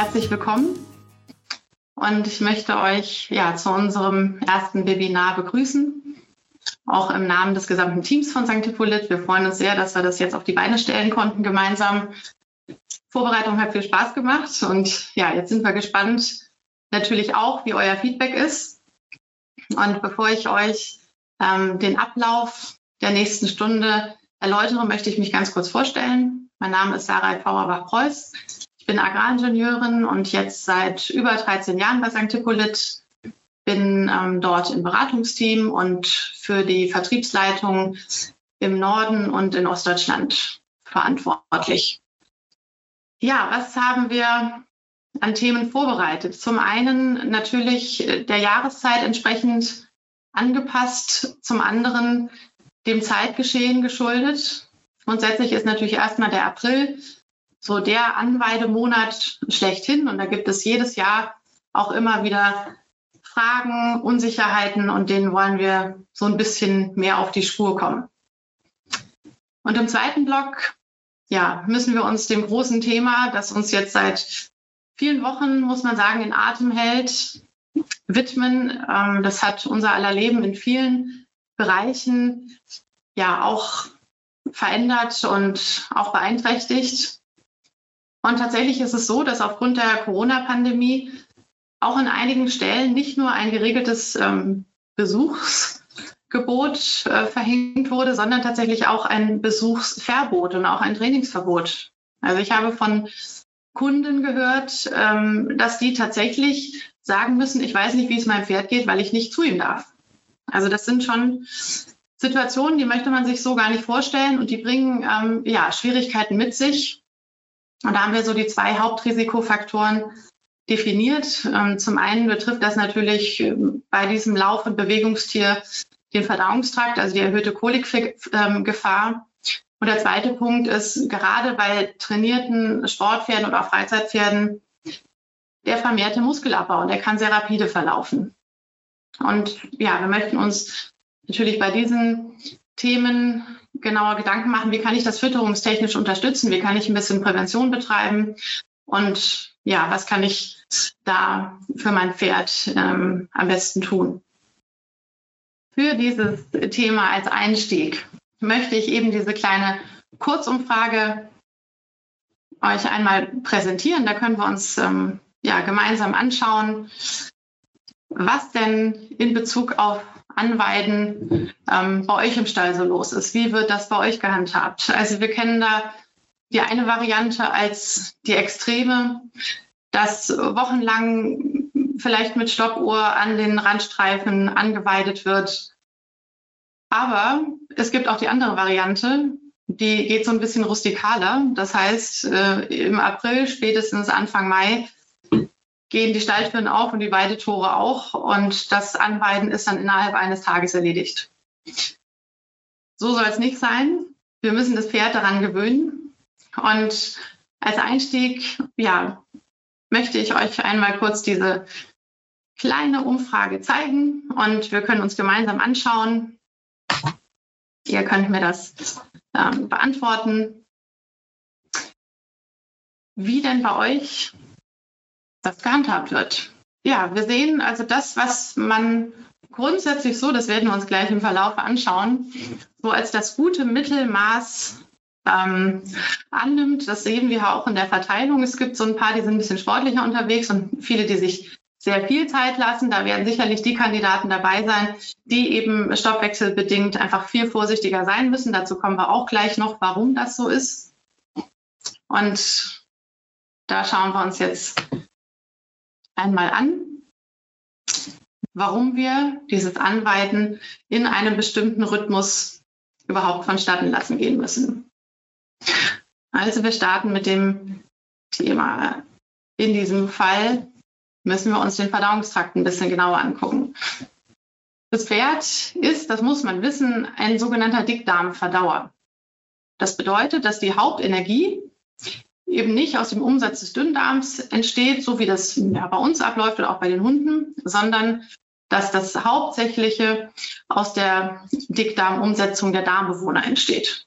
herzlich willkommen. Und ich möchte euch ja zu unserem ersten Webinar begrüßen. Auch im Namen des gesamten Teams von St. Hippolyt. Wir freuen uns sehr, dass wir das jetzt auf die Beine stellen konnten gemeinsam. Vorbereitung hat viel Spaß gemacht und ja, jetzt sind wir gespannt natürlich auch, wie euer Feedback ist. Und bevor ich euch ähm, den Ablauf der nächsten Stunde erläutere, möchte ich mich ganz kurz vorstellen. Mein Name ist Sarah Fauerbach-Preuß. Bin Agraringenieurin und jetzt seit über 13 Jahren bei St. Hippolyt. Bin ähm, dort im Beratungsteam und für die Vertriebsleitung im Norden und in Ostdeutschland verantwortlich. Ja, was haben wir an Themen vorbereitet? Zum einen natürlich der Jahreszeit entsprechend angepasst, zum anderen dem Zeitgeschehen geschuldet. Grundsätzlich ist natürlich erstmal der April so der Anweidemonat schlechthin und da gibt es jedes Jahr auch immer wieder Fragen, Unsicherheiten und denen wollen wir so ein bisschen mehr auf die Spur kommen. Und im zweiten Block, ja, müssen wir uns dem großen Thema, das uns jetzt seit vielen Wochen, muss man sagen, in Atem hält, widmen. Ähm, das hat unser aller Leben in vielen Bereichen ja auch verändert und auch beeinträchtigt. Und tatsächlich ist es so, dass aufgrund der Corona-Pandemie auch in einigen Stellen nicht nur ein geregeltes ähm, Besuchsgebot äh, verhängt wurde, sondern tatsächlich auch ein Besuchsverbot und auch ein Trainingsverbot. Also ich habe von Kunden gehört, ähm, dass die tatsächlich sagen müssen, ich weiß nicht, wie es meinem Pferd geht, weil ich nicht zu ihm darf. Also das sind schon Situationen, die möchte man sich so gar nicht vorstellen und die bringen ähm, ja, Schwierigkeiten mit sich. Und da haben wir so die zwei Hauptrisikofaktoren definiert. Ähm, zum einen betrifft das natürlich ähm, bei diesem Lauf- und Bewegungstier den Verdauungstrakt, also die erhöhte Kolikgefahr. Und der zweite Punkt ist, gerade bei trainierten Sportpferden oder Freizeitpferden, der vermehrte Muskelabbau und der kann sehr rapide verlaufen. Und ja, wir möchten uns natürlich bei diesen Themen genauer Gedanken machen, wie kann ich das fütterungstechnisch unterstützen, wie kann ich ein bisschen Prävention betreiben und ja, was kann ich da für mein Pferd ähm, am besten tun. Für dieses Thema als Einstieg möchte ich eben diese kleine Kurzumfrage euch einmal präsentieren. Da können wir uns ähm, ja, gemeinsam anschauen, was denn in Bezug auf Anweiden ähm, bei euch im Stall so los ist. Wie wird das bei euch gehandhabt? Also wir kennen da die eine Variante als die Extreme, dass wochenlang vielleicht mit Stoppuhr an den Randstreifen angeweidet wird. Aber es gibt auch die andere Variante, die geht so ein bisschen rustikaler. Das heißt, äh, im April, spätestens Anfang Mai, gehen die Stalltüren auf und die Weidetore auch. Und das Anweiden ist dann innerhalb eines Tages erledigt. So soll es nicht sein. Wir müssen das Pferd daran gewöhnen. Und als Einstieg, ja, möchte ich euch einmal kurz diese kleine Umfrage zeigen und wir können uns gemeinsam anschauen. Ihr könnt mir das ähm, beantworten. Wie denn bei euch das gehandhabt wird. Ja, wir sehen also das, was man grundsätzlich so, das werden wir uns gleich im Verlauf anschauen, so als das gute Mittelmaß ähm, annimmt. Das sehen wir auch in der Verteilung. Es gibt so ein paar, die sind ein bisschen sportlicher unterwegs und viele, die sich sehr viel Zeit lassen. Da werden sicherlich die Kandidaten dabei sein, die eben stoffwechselbedingt einfach viel vorsichtiger sein müssen. Dazu kommen wir auch gleich noch, warum das so ist. Und da schauen wir uns jetzt einmal an, warum wir dieses Anweiden in einem bestimmten Rhythmus überhaupt vonstatten lassen gehen müssen. Also wir starten mit dem Thema. In diesem Fall müssen wir uns den Verdauungstrakt ein bisschen genauer angucken. Das Pferd ist, das muss man wissen, ein sogenannter Dickdarmverdauer. Das bedeutet, dass die Hauptenergie eben nicht aus dem Umsatz des Dünndarms entsteht, so wie das ja, bei uns abläuft oder auch bei den Hunden, sondern dass das Hauptsächliche aus der Dickdarmumsetzung der Darmbewohner entsteht.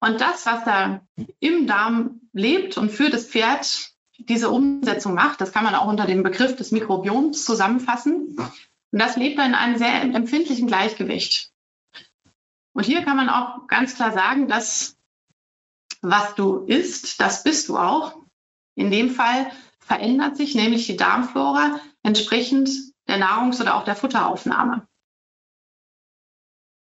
Und das, was da im Darm lebt und für das Pferd diese Umsetzung macht. Das kann man auch unter dem Begriff des Mikrobioms zusammenfassen. Und das lebt in einem sehr empfindlichen Gleichgewicht. Und hier kann man auch ganz klar sagen, dass was du isst, das bist du auch. In dem Fall verändert sich nämlich die Darmflora entsprechend der Nahrungs- oder auch der Futteraufnahme.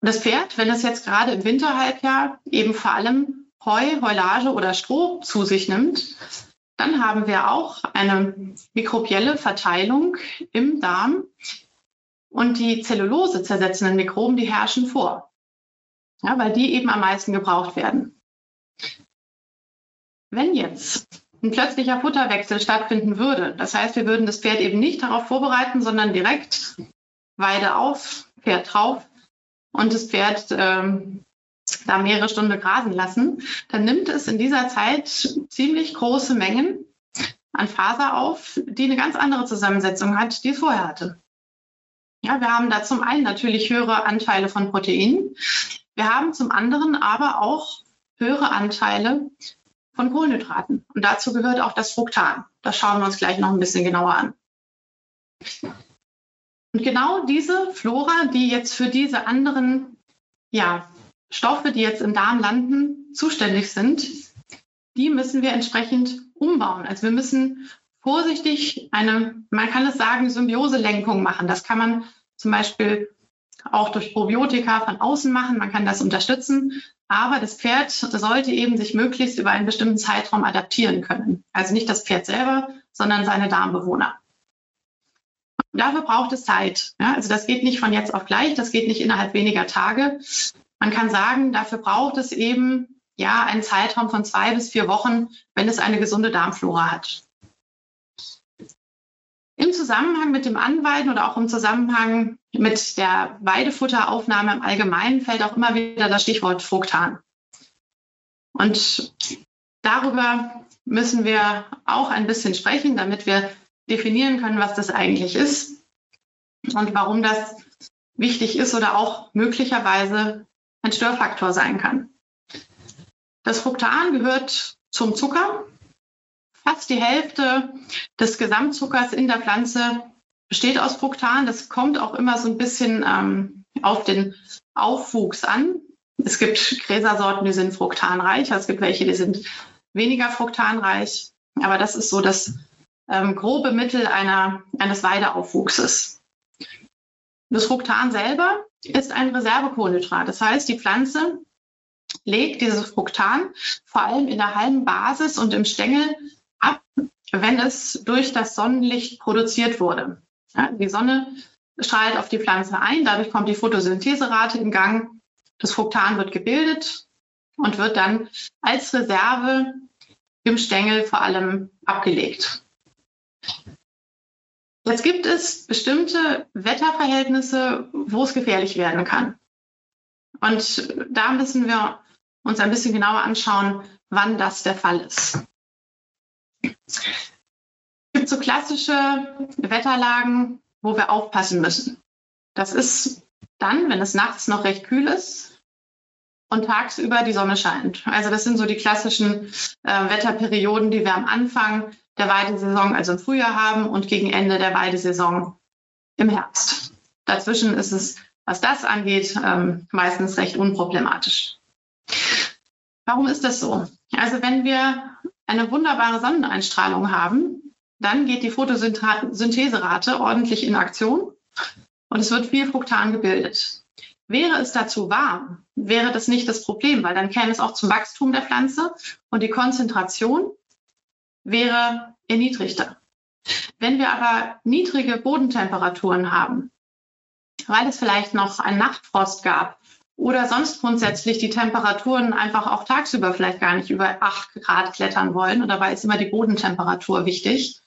Und das Pferd, wenn es jetzt gerade im Winterhalbjahr eben vor allem Heu, Heulage oder Stroh zu sich nimmt, dann haben wir auch eine mikrobielle Verteilung im Darm und die Zellulose zersetzenden Mikroben, die herrschen vor, ja, weil die eben am meisten gebraucht werden. Wenn jetzt ein plötzlicher Futterwechsel stattfinden würde, das heißt, wir würden das Pferd eben nicht darauf vorbereiten, sondern direkt Weide auf, Pferd drauf und das Pferd ähm, da mehrere Stunden grasen lassen, dann nimmt es in dieser Zeit ziemlich große Mengen an Faser auf, die eine ganz andere Zusammensetzung hat, die es vorher hatte. Ja, wir haben da zum einen natürlich höhere Anteile von Proteinen. Wir haben zum anderen aber auch höhere Anteile von Kohlenhydraten. Und dazu gehört auch das Fructan. Das schauen wir uns gleich noch ein bisschen genauer an. Und genau diese Flora, die jetzt für diese anderen ja, Stoffe, die jetzt im Darm landen, zuständig sind, die müssen wir entsprechend umbauen. Also wir müssen vorsichtig eine, man kann es sagen, Symbioselenkung machen. Das kann man zum Beispiel auch durch Probiotika von außen machen. Man kann das unterstützen. Aber das Pferd sollte eben sich möglichst über einen bestimmten Zeitraum adaptieren können. Also nicht das Pferd selber, sondern seine Darmbewohner. Und dafür braucht es Zeit. Ja, also das geht nicht von jetzt auf gleich, das geht nicht innerhalb weniger Tage. Man kann sagen, dafür braucht es eben ja einen Zeitraum von zwei bis vier Wochen, wenn es eine gesunde Darmflora hat. Im Zusammenhang mit dem Anweiden oder auch im Zusammenhang mit der Weidefutteraufnahme im Allgemeinen fällt auch immer wieder das Stichwort Fructan. Und darüber müssen wir auch ein bisschen sprechen, damit wir definieren können, was das eigentlich ist und warum das wichtig ist oder auch möglicherweise ein Störfaktor sein kann. Das Fructan gehört zum Zucker. Fast die Hälfte des Gesamtzuckers in der Pflanze besteht aus Fructan. Das kommt auch immer so ein bisschen ähm, auf den Aufwuchs an. Es gibt Gräsersorten, die sind fruktanreich. Es gibt welche, die sind weniger fruktanreich. Aber das ist so das ähm, grobe Mittel einer, eines Weideaufwuchses. Das Fructan selber ist ein Reservekohlenhydrat. Das heißt, die Pflanze legt dieses Fructan vor allem in der Halmbasis und im Stängel ab, wenn es durch das Sonnenlicht produziert wurde. Ja, die Sonne strahlt auf die Pflanze ein, dadurch kommt die Photosyntheserate in Gang. Das Fructan wird gebildet und wird dann als Reserve im Stängel vor allem abgelegt. Jetzt gibt es bestimmte Wetterverhältnisse, wo es gefährlich werden kann. Und da müssen wir uns ein bisschen genauer anschauen, wann das der Fall ist. Es gibt so klassische Wetterlagen, wo wir aufpassen müssen. Das ist dann, wenn es nachts noch recht kühl ist und tagsüber die Sonne scheint. Also das sind so die klassischen äh, Wetterperioden, die wir am Anfang der Weidesaison, also im Frühjahr haben und gegen Ende der Weidesaison im Herbst. Dazwischen ist es, was das angeht, ähm, meistens recht unproblematisch. Warum ist das so? Also wenn wir eine wunderbare Sonneneinstrahlung haben, dann geht die Photosyntheserate ordentlich in Aktion und es wird viel Fruktan gebildet. Wäre es dazu warm, wäre das nicht das Problem, weil dann käme es auch zum Wachstum der Pflanze und die Konzentration wäre erniedrigter. Wenn wir aber niedrige Bodentemperaturen haben, weil es vielleicht noch einen Nachtfrost gab oder sonst grundsätzlich die Temperaturen einfach auch tagsüber vielleicht gar nicht über 8 Grad klettern wollen oder weil es immer die Bodentemperatur wichtig,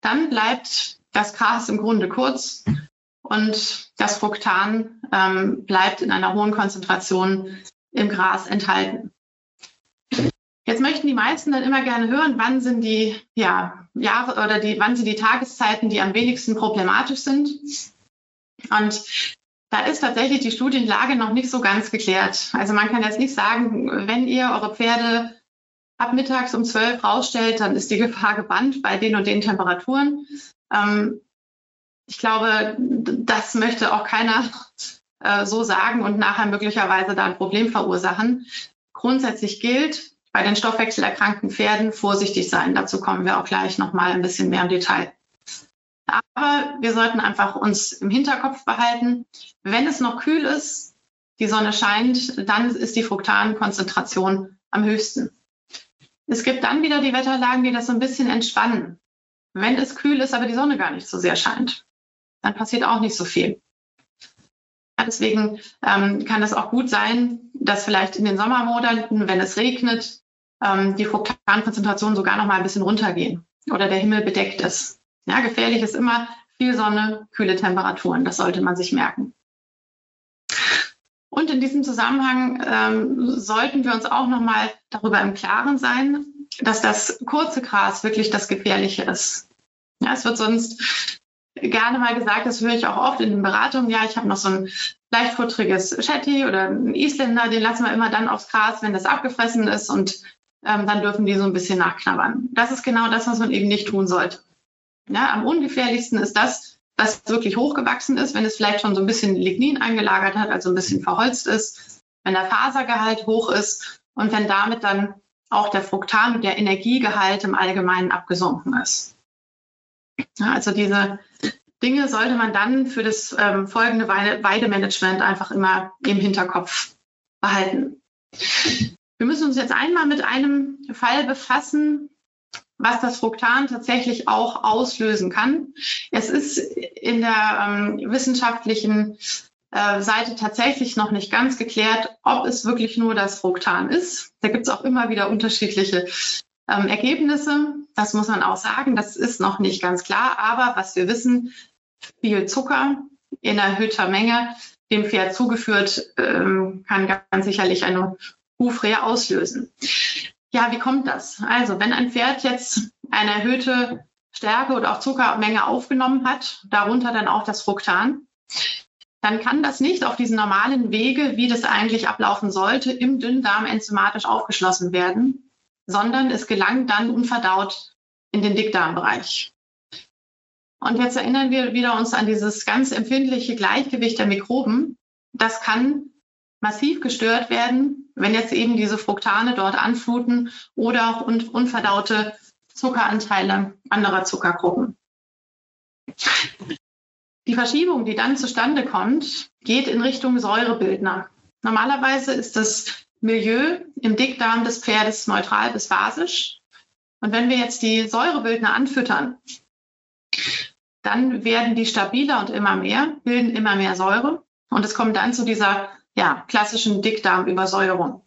dann bleibt das Gras im Grunde kurz und das Fructan ähm, bleibt in einer hohen Konzentration im Gras enthalten. Jetzt möchten die meisten dann immer gerne hören, wann sind die ja, Jahre oder die, wann sind die Tageszeiten, die am wenigsten problematisch sind. Und da ist tatsächlich die Studienlage noch nicht so ganz geklärt. Also man kann jetzt nicht sagen, wenn ihr eure Pferde ab mittags um zwölf rausstellt, dann ist die Gefahr gebannt bei den und den Temperaturen. Ähm, ich glaube, das möchte auch keiner äh, so sagen und nachher möglicherweise da ein Problem verursachen. Grundsätzlich gilt, bei den stoffwechselerkrankten Pferden vorsichtig sein. Dazu kommen wir auch gleich nochmal ein bisschen mehr im Detail. Aber wir sollten einfach uns im Hinterkopf behalten, wenn es noch kühl ist, die Sonne scheint, dann ist die Fruktankonzentration am höchsten. Es gibt dann wieder die Wetterlagen, die das so ein bisschen entspannen. Wenn es kühl ist, aber die Sonne gar nicht so sehr scheint, dann passiert auch nicht so viel. Deswegen ähm, kann es auch gut sein, dass vielleicht in den Sommermonaten, wenn es regnet, ähm, die Fruktankonzentrationen sogar noch mal ein bisschen runtergehen oder der Himmel bedeckt ist. Ja, gefährlich ist immer viel Sonne, kühle Temperaturen. Das sollte man sich merken. Und in diesem Zusammenhang ähm, sollten wir uns auch noch mal darüber im Klaren sein, dass das kurze Gras wirklich das Gefährliche ist. Ja, es wird sonst gerne mal gesagt, das höre ich auch oft in den Beratungen, ja, ich habe noch so ein leichtfutteriges Shetty oder ein Isländer, den lassen wir immer dann aufs Gras, wenn das abgefressen ist und ähm, dann dürfen die so ein bisschen nachknabbern. Das ist genau das, was man eben nicht tun sollte. Ja, am ungefährlichsten ist das, was wirklich hochgewachsen ist, wenn es vielleicht schon so ein bisschen Lignin eingelagert hat, also ein bisschen verholzt ist, wenn der Fasergehalt hoch ist und wenn damit dann auch der Fruktan der Energiegehalt im Allgemeinen abgesunken ist. Ja, also diese Dinge sollte man dann für das ähm, folgende Weidemanagement einfach immer im Hinterkopf behalten. Wir müssen uns jetzt einmal mit einem Fall befassen, was das Fruktan tatsächlich auch auslösen kann. Es ist in der ähm, wissenschaftlichen äh, Seite tatsächlich noch nicht ganz geklärt, ob es wirklich nur das Fruktan ist. Da gibt es auch immer wieder unterschiedliche ähm, Ergebnisse. Das muss man auch sagen. Das ist noch nicht ganz klar. Aber was wir wissen, viel Zucker in erhöhter Menge dem Pferd zugeführt, ähm, kann ganz sicherlich eine Hufrehe auslösen. Ja, wie kommt das? Also, wenn ein Pferd jetzt eine erhöhte Stärke oder auch Zuckermenge aufgenommen hat, darunter dann auch das Fruktan, dann kann das nicht auf diesen normalen Wege, wie das eigentlich ablaufen sollte, im Dünndarm enzymatisch aufgeschlossen werden, sondern es gelangt dann unverdaut in den Dickdarmbereich. Und jetzt erinnern wir wieder uns an dieses ganz empfindliche Gleichgewicht der Mikroben. Das kann massiv gestört werden, wenn jetzt eben diese Fruktane dort anfluten oder auch unverdaute Zuckeranteile anderer Zuckergruppen. Die Verschiebung, die dann zustande kommt, geht in Richtung Säurebildner. Normalerweise ist das Milieu im Dickdarm des Pferdes neutral bis basisch. Und wenn wir jetzt die Säurebildner anfüttern, dann werden die stabiler und immer mehr, bilden immer mehr Säure. Und es kommt dann zu dieser ja, klassischen Dickdarmübersäuerung.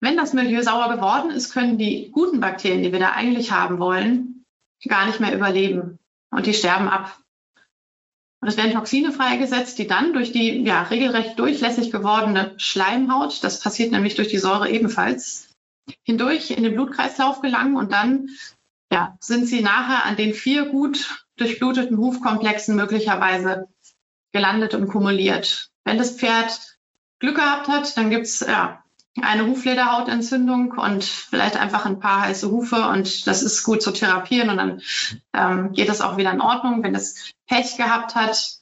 Wenn das Milieu sauer geworden ist, können die guten Bakterien, die wir da eigentlich haben wollen, gar nicht mehr überleben und die sterben ab. Und es werden Toxine freigesetzt, die dann durch die ja, regelrecht durchlässig gewordene Schleimhaut, das passiert nämlich durch die Säure ebenfalls, hindurch in den Blutkreislauf gelangen und dann ja, sind sie nachher an den vier gut durchbluteten Hufkomplexen möglicherweise gelandet und kumuliert. Wenn das Pferd Glück gehabt hat, dann gibt's ja, eine Huflederhautentzündung und vielleicht einfach ein paar heiße Hufe und das ist gut zu therapieren und dann ähm, geht es auch wieder in Ordnung. Wenn es Pech gehabt hat,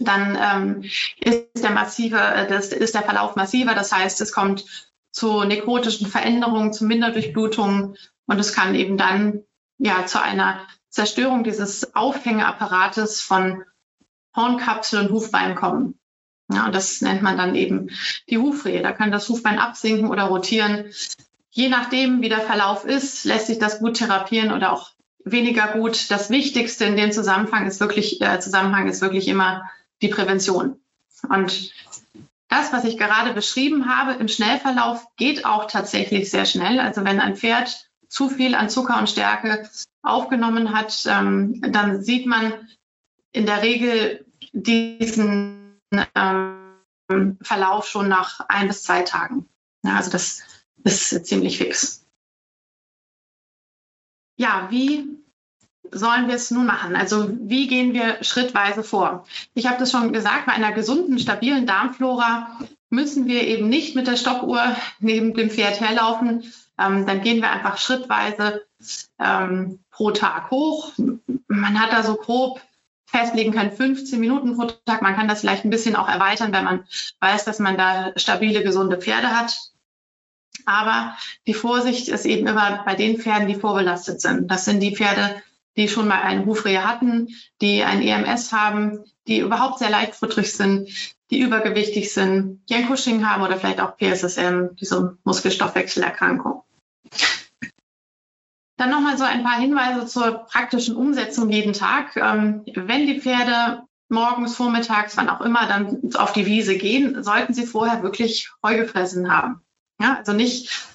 dann ähm, ist der massive, äh, das ist der Verlauf massiver. Das heißt, es kommt zu nekrotischen Veränderungen, zu Minderdurchblutungen und es kann eben dann ja zu einer Zerstörung dieses Aufhängeapparates von Hornkapsel und Hufbein kommen. Ja, und das nennt man dann eben die Hufrehe. Da kann das Hufbein absinken oder rotieren. Je nachdem, wie der Verlauf ist, lässt sich das gut therapieren oder auch weniger gut. Das Wichtigste in dem Zusammenhang ist wirklich, äh, Zusammenhang ist wirklich immer die Prävention. Und das, was ich gerade beschrieben habe im Schnellverlauf, geht auch tatsächlich sehr schnell. Also wenn ein Pferd zu viel an Zucker und Stärke aufgenommen hat, ähm, dann sieht man in der Regel diesen ähm, Verlauf schon nach ein bis zwei Tagen. Ja, also das ist ziemlich fix. Ja, wie sollen wir es nun machen? Also wie gehen wir schrittweise vor? Ich habe das schon gesagt, bei einer gesunden, stabilen Darmflora müssen wir eben nicht mit der Stoppuhr neben dem Pferd herlaufen. Ähm, dann gehen wir einfach schrittweise ähm, pro Tag hoch. Man hat da so grob festlegen können, 15 Minuten pro Tag. Man kann das vielleicht ein bisschen auch erweitern, wenn man weiß, dass man da stabile, gesunde Pferde hat. Aber die Vorsicht ist eben immer bei den Pferden, die vorbelastet sind. Das sind die Pferde, die schon mal einen Hufrehe hatten, die ein EMS haben, die überhaupt sehr leichtfutterig sind, die übergewichtig sind, die ein Cushing haben oder vielleicht auch PSSM, diese Muskelstoffwechselerkrankung. Dann nochmal so ein paar Hinweise zur praktischen Umsetzung jeden Tag. Ähm, wenn die Pferde morgens, vormittags, wann auch immer dann auf die Wiese gehen, sollten sie vorher wirklich Heu gefressen haben. Ja, also nicht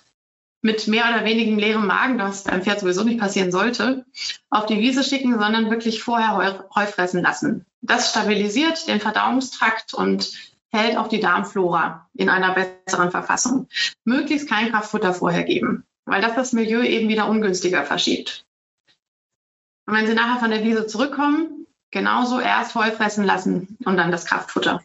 mit mehr oder weniger leerem Magen, das beim Pferd sowieso nicht passieren sollte, auf die Wiese schicken, sondern wirklich vorher Heu, Heu fressen lassen. Das stabilisiert den Verdauungstrakt und hält auch die Darmflora in einer besseren Verfassung. Möglichst kein Kraftfutter vorher geben, weil das das Milieu eben wieder ungünstiger verschiebt. Und wenn Sie nachher von der Wiese zurückkommen, genauso erst Heu fressen lassen und dann das Kraftfutter.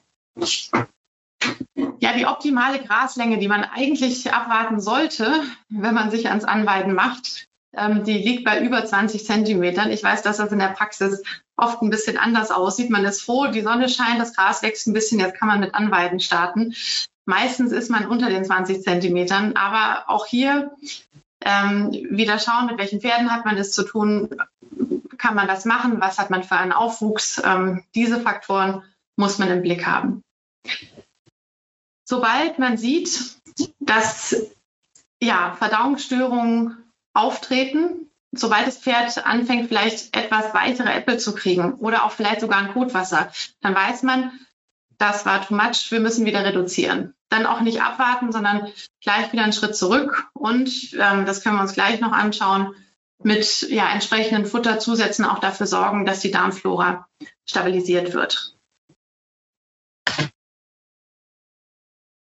Ja, die optimale Graslänge, die man eigentlich abwarten sollte, wenn man sich ans Anweiden macht, ähm, die liegt bei über 20 Zentimetern. Ich weiß, dass das in der Praxis oft ein bisschen anders aussieht. Man ist froh, die Sonne scheint, das Gras wächst ein bisschen, jetzt kann man mit Anweiden starten. Meistens ist man unter den 20 Zentimetern, aber auch hier ähm, wieder schauen, mit welchen Pferden hat man es zu tun, kann man das machen, was hat man für einen Aufwuchs. Ähm, diese Faktoren muss man im Blick haben. Sobald man sieht, dass ja, Verdauungsstörungen auftreten, sobald das Pferd anfängt, vielleicht etwas weitere Äpfel zu kriegen oder auch vielleicht sogar ein Kotwasser, dann weiß man, das war too much, wir müssen wieder reduzieren. Dann auch nicht abwarten, sondern gleich wieder einen Schritt zurück und ähm, das können wir uns gleich noch anschauen, mit ja, entsprechenden Futterzusätzen auch dafür sorgen, dass die Darmflora stabilisiert wird.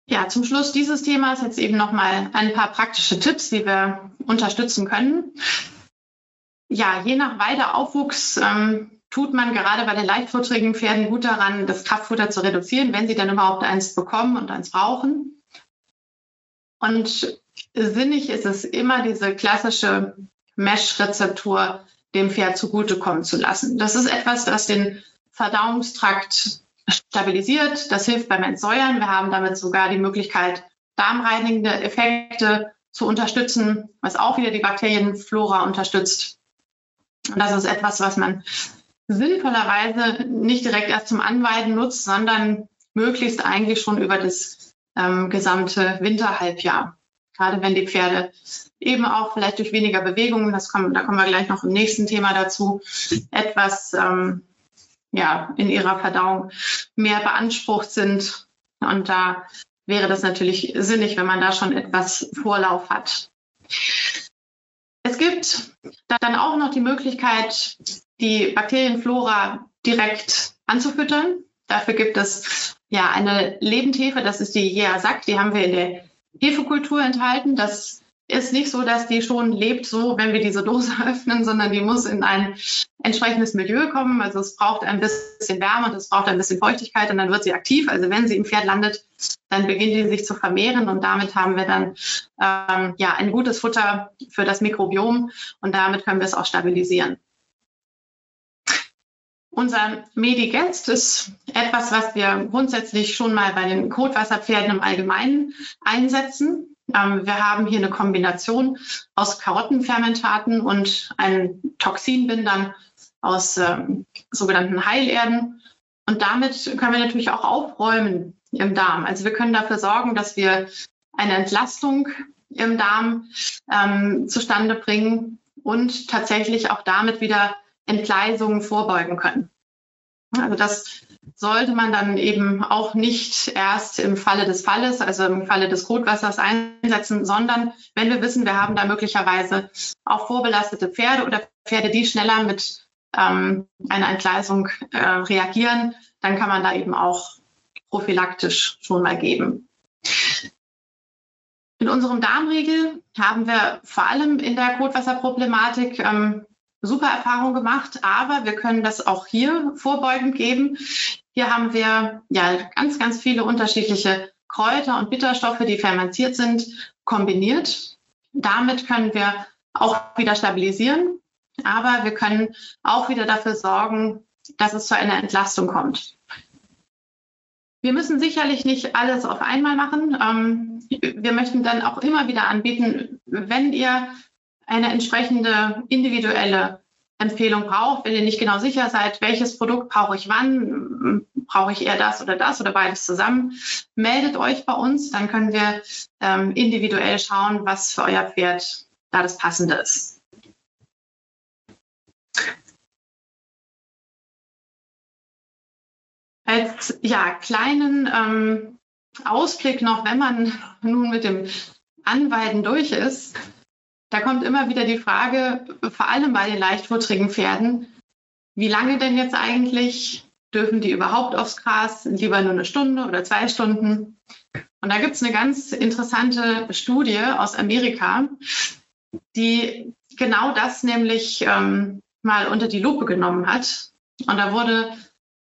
Ja, zum Schluss dieses Themas jetzt eben nochmal ein paar praktische Tipps, wie wir unterstützen können. Ja, je nach Weideaufwuchs ähm, tut man gerade bei den leichtfutterigen Pferden gut daran, das Kraftfutter zu reduzieren, wenn sie dann überhaupt eins bekommen und eins brauchen. Und sinnig ist es immer diese klassische Mesh-Rezeptur dem Pferd zugutekommen zu lassen. Das ist etwas, das den Verdauungstrakt stabilisiert. Das hilft beim Entsäuern. Wir haben damit sogar die Möglichkeit, darmreinigende Effekte zu unterstützen, was auch wieder die Bakterienflora unterstützt. Und das ist etwas, was man sinnvollerweise nicht direkt erst zum Anweiden nutzt, sondern möglichst eigentlich schon über das ähm, gesamte Winterhalbjahr. Gerade wenn die Pferde eben auch vielleicht durch weniger Bewegungen, das kommen, da kommen wir gleich noch im nächsten Thema dazu, etwas ähm, ja, in ihrer Verdauung mehr beansprucht sind. Und da wäre das natürlich sinnig, wenn man da schon etwas Vorlauf hat. Es gibt dann auch noch die Möglichkeit, die Bakterienflora direkt anzufüttern. Dafür gibt es ja eine Lebendhefe, das ist die Jeasac, die haben wir in der Hefekultur enthalten. Das ist nicht so, dass die schon lebt, so wenn wir diese Dose öffnen, sondern die muss in ein entsprechendes Milieu kommen. Also es braucht ein bisschen Wärme und es braucht ein bisschen Feuchtigkeit und dann wird sie aktiv. Also wenn sie im Pferd landet, dann beginnt sie sich zu vermehren und damit haben wir dann ähm, ja ein gutes Futter für das Mikrobiom und damit können wir es auch stabilisieren. Unser Medigest ist etwas, was wir grundsätzlich schon mal bei den Kotwasserpferden im Allgemeinen einsetzen. Ähm, wir haben hier eine Kombination aus Karottenfermentaten und einen Toxinbindern aus ähm, sogenannten Heilerden. Und damit können wir natürlich auch aufräumen im Darm. Also wir können dafür sorgen, dass wir eine Entlastung im Darm ähm, zustande bringen und tatsächlich auch damit wieder Entgleisungen vorbeugen können. Also das sollte man dann eben auch nicht erst im Falle des Falles, also im Falle des Kotwassers einsetzen, sondern wenn wir wissen, wir haben da möglicherweise auch vorbelastete Pferde oder Pferde, die schneller mit ähm, einer Entgleisung äh, reagieren, dann kann man da eben auch prophylaktisch schon mal geben. In unserem Darmriegel haben wir vor allem in der Kotwasserproblematik ähm, super Erfahrung gemacht, aber wir können das auch hier vorbeugend geben. Hier haben wir ja ganz, ganz viele unterschiedliche Kräuter und Bitterstoffe, die fermentiert sind, kombiniert. Damit können wir auch wieder stabilisieren, aber wir können auch wieder dafür sorgen, dass es zu einer Entlastung kommt. Wir müssen sicherlich nicht alles auf einmal machen. Ähm, wir möchten dann auch immer wieder anbieten, wenn ihr eine entsprechende individuelle Empfehlung braucht, wenn ihr nicht genau sicher seid, welches Produkt brauche ich wann, brauche ich eher das oder das oder beides zusammen, meldet euch bei uns, dann können wir ähm, individuell schauen, was für euer Pferd da das Passende ist. Als ja, kleinen ähm, Ausblick noch, wenn man nun mit dem Anweiden durch ist, da kommt immer wieder die Frage, vor allem bei den leichtfutterigen Pferden, wie lange denn jetzt eigentlich? Dürfen die überhaupt aufs Gras? Lieber nur eine Stunde oder zwei Stunden? Und da gibt es eine ganz interessante Studie aus Amerika, die genau das nämlich ähm, mal unter die Lupe genommen hat. Und da wurde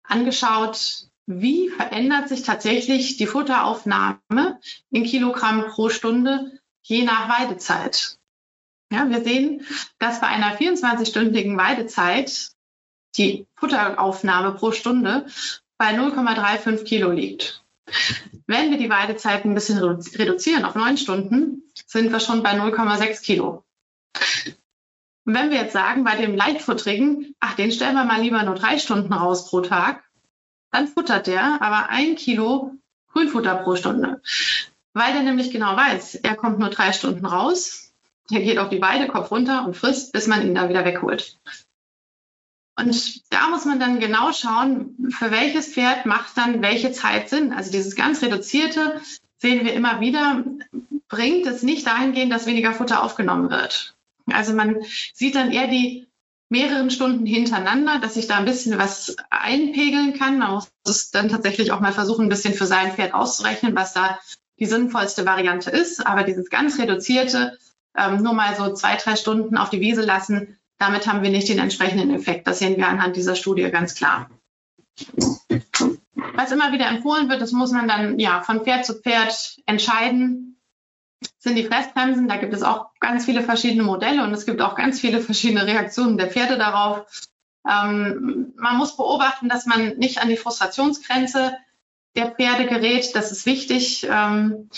angeschaut, wie verändert sich tatsächlich die Futteraufnahme in Kilogramm pro Stunde je nach Weidezeit. Ja, wir sehen, dass bei einer 24-stündigen Weidezeit die Futteraufnahme pro Stunde bei 0,35 Kilo liegt. Wenn wir die Weidezeit ein bisschen reduzieren auf neun Stunden, sind wir schon bei 0,6 Kilo. Und wenn wir jetzt sagen, bei dem Leichtfutterigen, ach, den stellen wir mal lieber nur drei Stunden raus pro Tag, dann futtert der aber ein Kilo Grünfutter pro Stunde. Weil der nämlich genau weiß, er kommt nur drei Stunden raus, er geht auf die Weide, Kopf runter und frisst, bis man ihn da wieder wegholt. Und da muss man dann genau schauen, für welches Pferd macht dann welche Zeit Sinn. Also dieses ganz reduzierte sehen wir immer wieder, bringt es nicht dahingehend, dass weniger Futter aufgenommen wird. Also man sieht dann eher die mehreren Stunden hintereinander, dass ich da ein bisschen was einpegeln kann. Man muss es dann tatsächlich auch mal versuchen, ein bisschen für sein Pferd auszurechnen, was da die sinnvollste Variante ist. Aber dieses ganz reduzierte, ähm, nur mal so zwei, drei Stunden auf die Wiese lassen, damit haben wir nicht den entsprechenden Effekt. Das sehen wir anhand dieser Studie ganz klar. Was immer wieder empfohlen wird, das muss man dann ja von Pferd zu Pferd entscheiden sind die Fressbremsen. Da gibt es auch ganz viele verschiedene Modelle und es gibt auch ganz viele verschiedene Reaktionen der Pferde darauf. Ähm, man muss beobachten, dass man nicht an die Frustrationsgrenze der Pferde gerät. Das ist wichtig, ähm,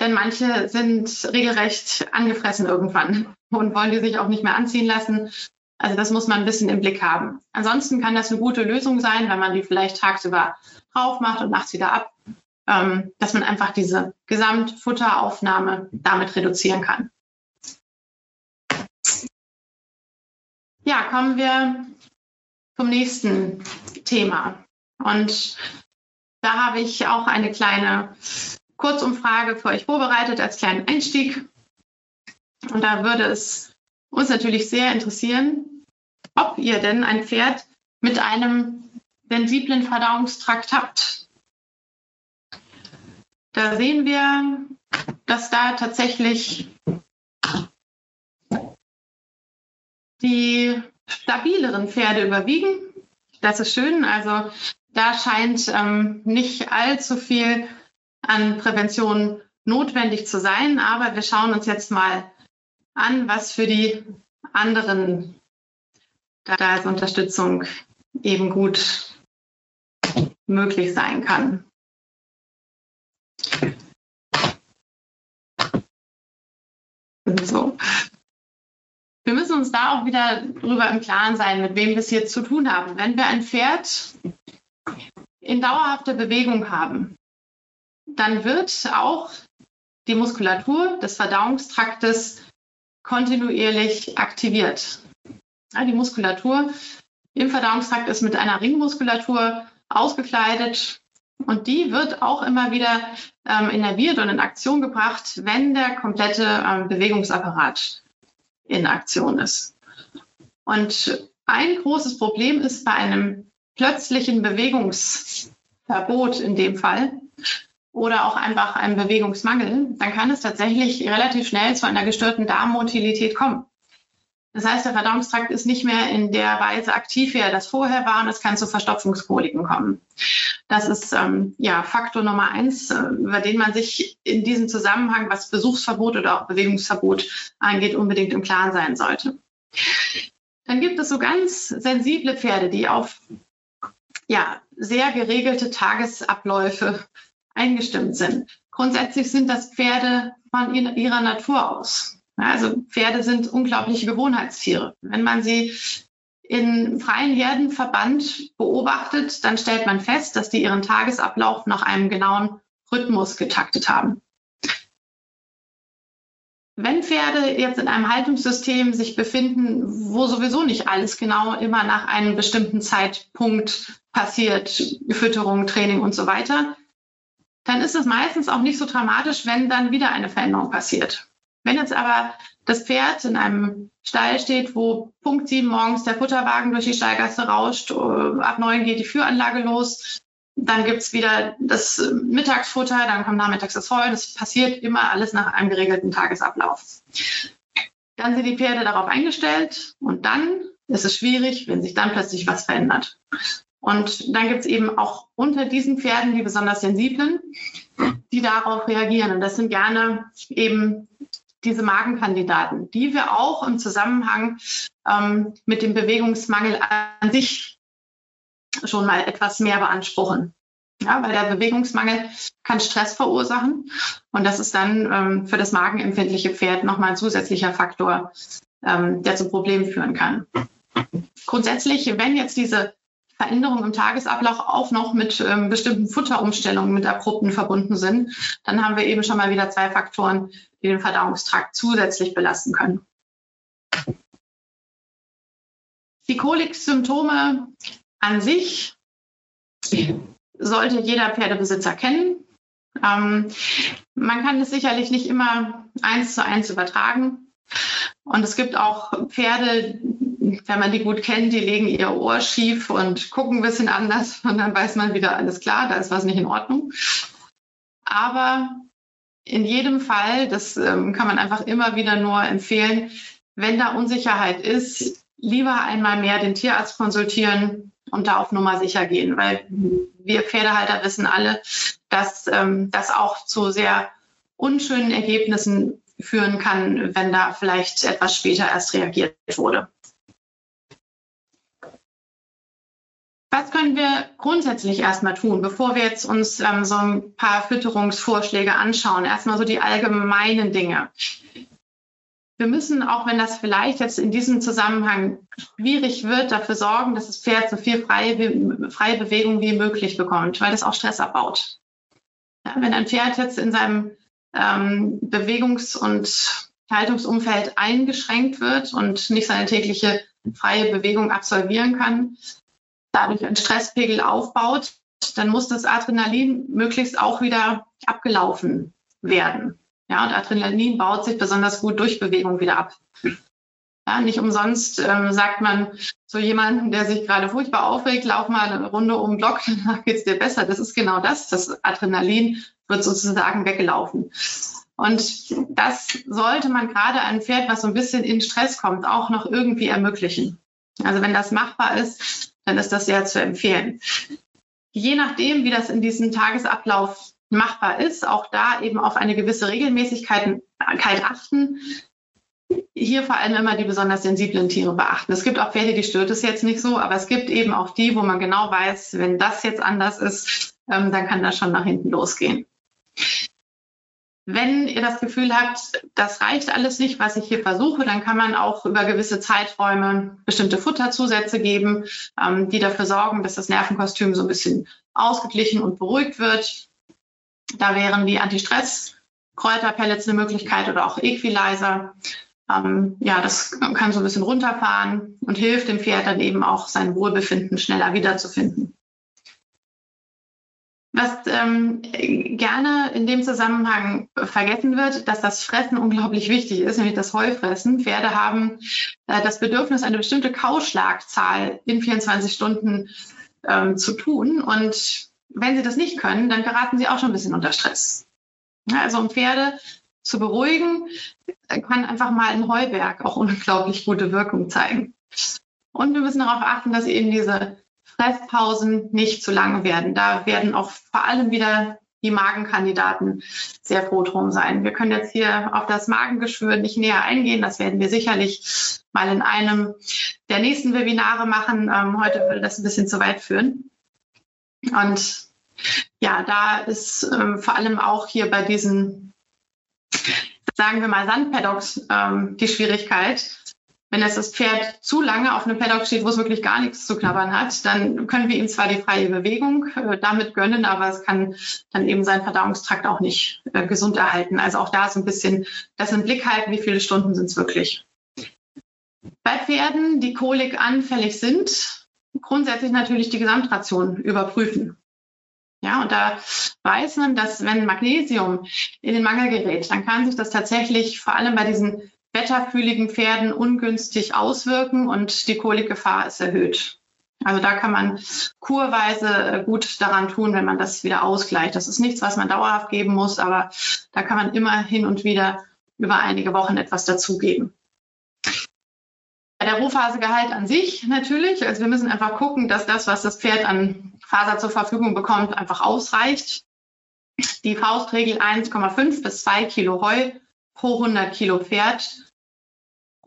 denn manche sind regelrecht angefressen irgendwann und wollen die sich auch nicht mehr anziehen lassen. Also das muss man ein bisschen im Blick haben. Ansonsten kann das eine gute Lösung sein, wenn man die vielleicht tagsüber drauf macht und nachts wieder ab ähm, dass man einfach diese Gesamtfutteraufnahme damit reduzieren kann. Ja, kommen wir zum nächsten Thema. Und da habe ich auch eine kleine Kurzumfrage für euch vorbereitet als kleinen Einstieg. Und da würde es uns natürlich sehr interessieren, ob ihr denn ein Pferd mit einem sensiblen Verdauungstrakt habt. Da sehen wir, dass da tatsächlich die stabileren Pferde überwiegen. Das ist schön. Also da scheint ähm, nicht allzu viel an Prävention notwendig zu sein. Aber wir schauen uns jetzt mal an, was für die anderen da als Unterstützung eben gut möglich sein kann. So. Wir müssen uns da auch wieder drüber im Klaren sein, mit wem wir es hier zu tun haben. Wenn wir ein Pferd in dauerhafter Bewegung haben, dann wird auch die Muskulatur des Verdauungstraktes kontinuierlich aktiviert. Ja, die Muskulatur im Verdauungstrakt ist mit einer Ringmuskulatur ausgekleidet und die wird auch immer wieder ähm, innerviert und in Aktion gebracht, wenn der komplette ähm, Bewegungsapparat in Aktion ist. Und ein großes Problem ist bei einem plötzlichen Bewegungsverbot in dem Fall oder auch einfach einem Bewegungsmangel, dann kann es tatsächlich relativ schnell zu einer gestörten Darmmotilität kommen. Das heißt, der Verdauungstrakt ist nicht mehr in der Weise aktiv, wie er das vorher war, und es kann zu Verstopfungskoliken kommen. Das ist ähm, ja Faktor Nummer eins, äh, über den man sich in diesem Zusammenhang, was Besuchsverbot oder auch Bewegungsverbot angeht, unbedingt im Klaren sein sollte. Dann gibt es so ganz sensible Pferde, die auf ja, sehr geregelte Tagesabläufe eingestimmt sind. Grundsätzlich sind das Pferde von ihrer Natur aus. Also Pferde sind unglaubliche Gewohnheitstiere. Wenn man sie in freien Herdenverband beobachtet, dann stellt man fest, dass die ihren Tagesablauf nach einem genauen Rhythmus getaktet haben. Wenn Pferde jetzt in einem Haltungssystem sich befinden, wo sowieso nicht alles genau immer nach einem bestimmten Zeitpunkt passiert, Fütterung, Training und so weiter, dann ist es meistens auch nicht so dramatisch, wenn dann wieder eine Veränderung passiert. Wenn jetzt aber das Pferd in einem Stall steht, wo Punkt sieben morgens der Futterwagen durch die Stallgasse rauscht, äh, ab neun geht die Führanlage los, dann gibt es wieder das Mittagsfutter, dann kommt nachmittags das Heu. Das passiert immer alles nach einem geregelten Tagesablauf. Dann sind die Pferde darauf eingestellt und dann ist es schwierig, wenn sich dann plötzlich was verändert. Und dann gibt es eben auch unter diesen Pferden die besonders sensiblen, die darauf reagieren. Und das sind gerne eben diese Magenkandidaten, die wir auch im Zusammenhang ähm, mit dem Bewegungsmangel an sich schon mal etwas mehr beanspruchen. Ja, weil der Bewegungsmangel kann Stress verursachen und das ist dann ähm, für das magenempfindliche Pferd nochmal ein zusätzlicher Faktor, ähm, der zu Problemen führen kann. Grundsätzlich, wenn jetzt diese Veränderungen im Tagesablauf auch noch mit ähm, bestimmten Futterumstellungen mit abrupten verbunden sind, dann haben wir eben schon mal wieder zwei Faktoren, die den Verdauungstrakt zusätzlich belasten können. Die Kolik-Symptome an sich sollte jeder Pferdebesitzer kennen. Ähm, man kann es sicherlich nicht immer eins zu eins übertragen. Und es gibt auch Pferde, wenn man die gut kennt, die legen ihr Ohr schief und gucken ein bisschen anders und dann weiß man wieder, alles klar, da ist was nicht in Ordnung. Aber in jedem Fall, das ähm, kann man einfach immer wieder nur empfehlen, wenn da Unsicherheit ist, lieber einmal mehr den Tierarzt konsultieren und da auf Nummer sicher gehen, weil wir Pferdehalter wissen alle, dass ähm, das auch zu sehr unschönen Ergebnissen führen kann, wenn da vielleicht etwas später erst reagiert wurde. Was können wir grundsätzlich erstmal tun, bevor wir jetzt uns ähm, so ein paar Fütterungsvorschläge anschauen? Erstmal so die allgemeinen Dinge wir müssen, auch wenn das vielleicht jetzt in diesem Zusammenhang schwierig wird, dafür sorgen, dass das Pferd so viel freie, freie Bewegung wie möglich bekommt, weil das auch Stress abbaut. Ja, wenn ein Pferd jetzt in seinem ähm, Bewegungs- und Haltungsumfeld eingeschränkt wird und nicht seine tägliche freie Bewegung absolvieren kann, dadurch ein Stresspegel aufbaut, dann muss das Adrenalin möglichst auch wieder abgelaufen werden. Ja, und Adrenalin baut sich besonders gut durch Bewegung wieder ab. Ja, nicht umsonst ähm, sagt man zu jemandem, der sich gerade furchtbar aufregt, lauf mal eine Runde um den Block, danach geht's dir besser. Das ist genau das. Das Adrenalin wird sozusagen weggelaufen. Und das sollte man gerade einem Pferd, was so ein bisschen in Stress kommt, auch noch irgendwie ermöglichen. Also wenn das machbar ist, dann ist das sehr zu empfehlen. Je nachdem, wie das in diesem Tagesablauf machbar ist, auch da eben auf eine gewisse Regelmäßigkeit achten. Hier vor allem immer die besonders sensiblen Tiere beachten. Es gibt auch Pferde, die stört es jetzt nicht so, aber es gibt eben auch die, wo man genau weiß, wenn das jetzt anders ist, ähm, dann kann das schon nach hinten losgehen. Wenn ihr das Gefühl habt, das reicht alles nicht, was ich hier versuche, dann kann man auch über gewisse Zeiträume bestimmte Futterzusätze geben, ähm, die dafür sorgen, dass das Nervenkostüm so ein bisschen ausgeglichen und beruhigt wird. Da wären die Anti-Stress-Kräuterpellets eine Möglichkeit oder auch Equalizer. Ähm, ja, das kann so ein bisschen runterfahren und hilft dem Pferd dann eben auch sein Wohlbefinden schneller wiederzufinden. Was ähm, gerne in dem Zusammenhang vergessen wird, dass das Fressen unglaublich wichtig ist, nämlich das Heufressen. Pferde haben äh, das Bedürfnis, eine bestimmte Kauschlagzahl in 24 Stunden ähm, zu tun. Und wenn sie das nicht können, dann geraten sie auch schon ein bisschen unter Stress. Also um Pferde zu beruhigen, kann einfach mal ein Heuberg auch unglaublich gute Wirkung zeigen. Und wir müssen darauf achten, dass eben diese Fresspausen nicht zu lange werden. Da werden auch vor allem wieder die Magenkandidaten sehr froh drum sein. Wir können jetzt hier auf das Magengeschwür nicht näher eingehen. Das werden wir sicherlich mal in einem der nächsten Webinare machen. Ähm, heute würde das ein bisschen zu weit führen. Und ja, da ist ähm, vor allem auch hier bei diesen, sagen wir mal, Sandpaddocks ähm, die Schwierigkeit, wenn jetzt das Pferd zu lange auf einem Paddock steht, wo es wirklich gar nichts zu knabbern hat, dann können wir ihm zwar die freie Bewegung äh, damit gönnen, aber es kann dann eben seinen Verdauungstrakt auch nicht äh, gesund erhalten. Also auch da so ein bisschen das im Blick halten, wie viele Stunden sind es wirklich. Bei Pferden, die Kolik anfällig sind, grundsätzlich natürlich die Gesamtration überprüfen. Ja, und da weiß man, dass wenn Magnesium in den Mangel gerät, dann kann sich das tatsächlich vor allem bei diesen wetterfühligen Pferden ungünstig auswirken und die Kolikgefahr ist erhöht. Also da kann man kurweise äh, gut daran tun, wenn man das wieder ausgleicht. Das ist nichts, was man dauerhaft geben muss, aber da kann man immer hin und wieder über einige Wochen etwas dazugeben. Der Rohfasegehalt an sich natürlich. Also wir müssen einfach gucken, dass das, was das Pferd an Faser zur Verfügung bekommt, einfach ausreicht. Die Faustregel 1,5 bis 2 Kilo Heu pro 100 Kilo Pferd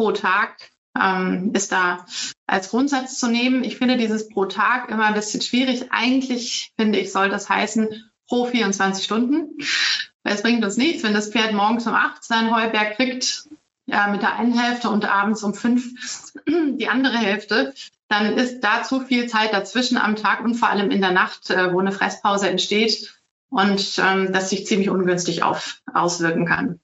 pro Tag ähm, ist da als Grundsatz zu nehmen. Ich finde dieses pro Tag immer ein bisschen schwierig. Eigentlich finde ich, soll das heißen pro 24 Stunden. Weil es bringt uns nichts, wenn das Pferd morgens um 8 seinen Heuberg kriegt, ja, mit der einen Hälfte und abends um 5 die andere Hälfte, dann ist da zu viel Zeit dazwischen am Tag und vor allem in der Nacht, äh, wo eine Fresspause entsteht und ähm, das sich ziemlich ungünstig auf, auswirken kann.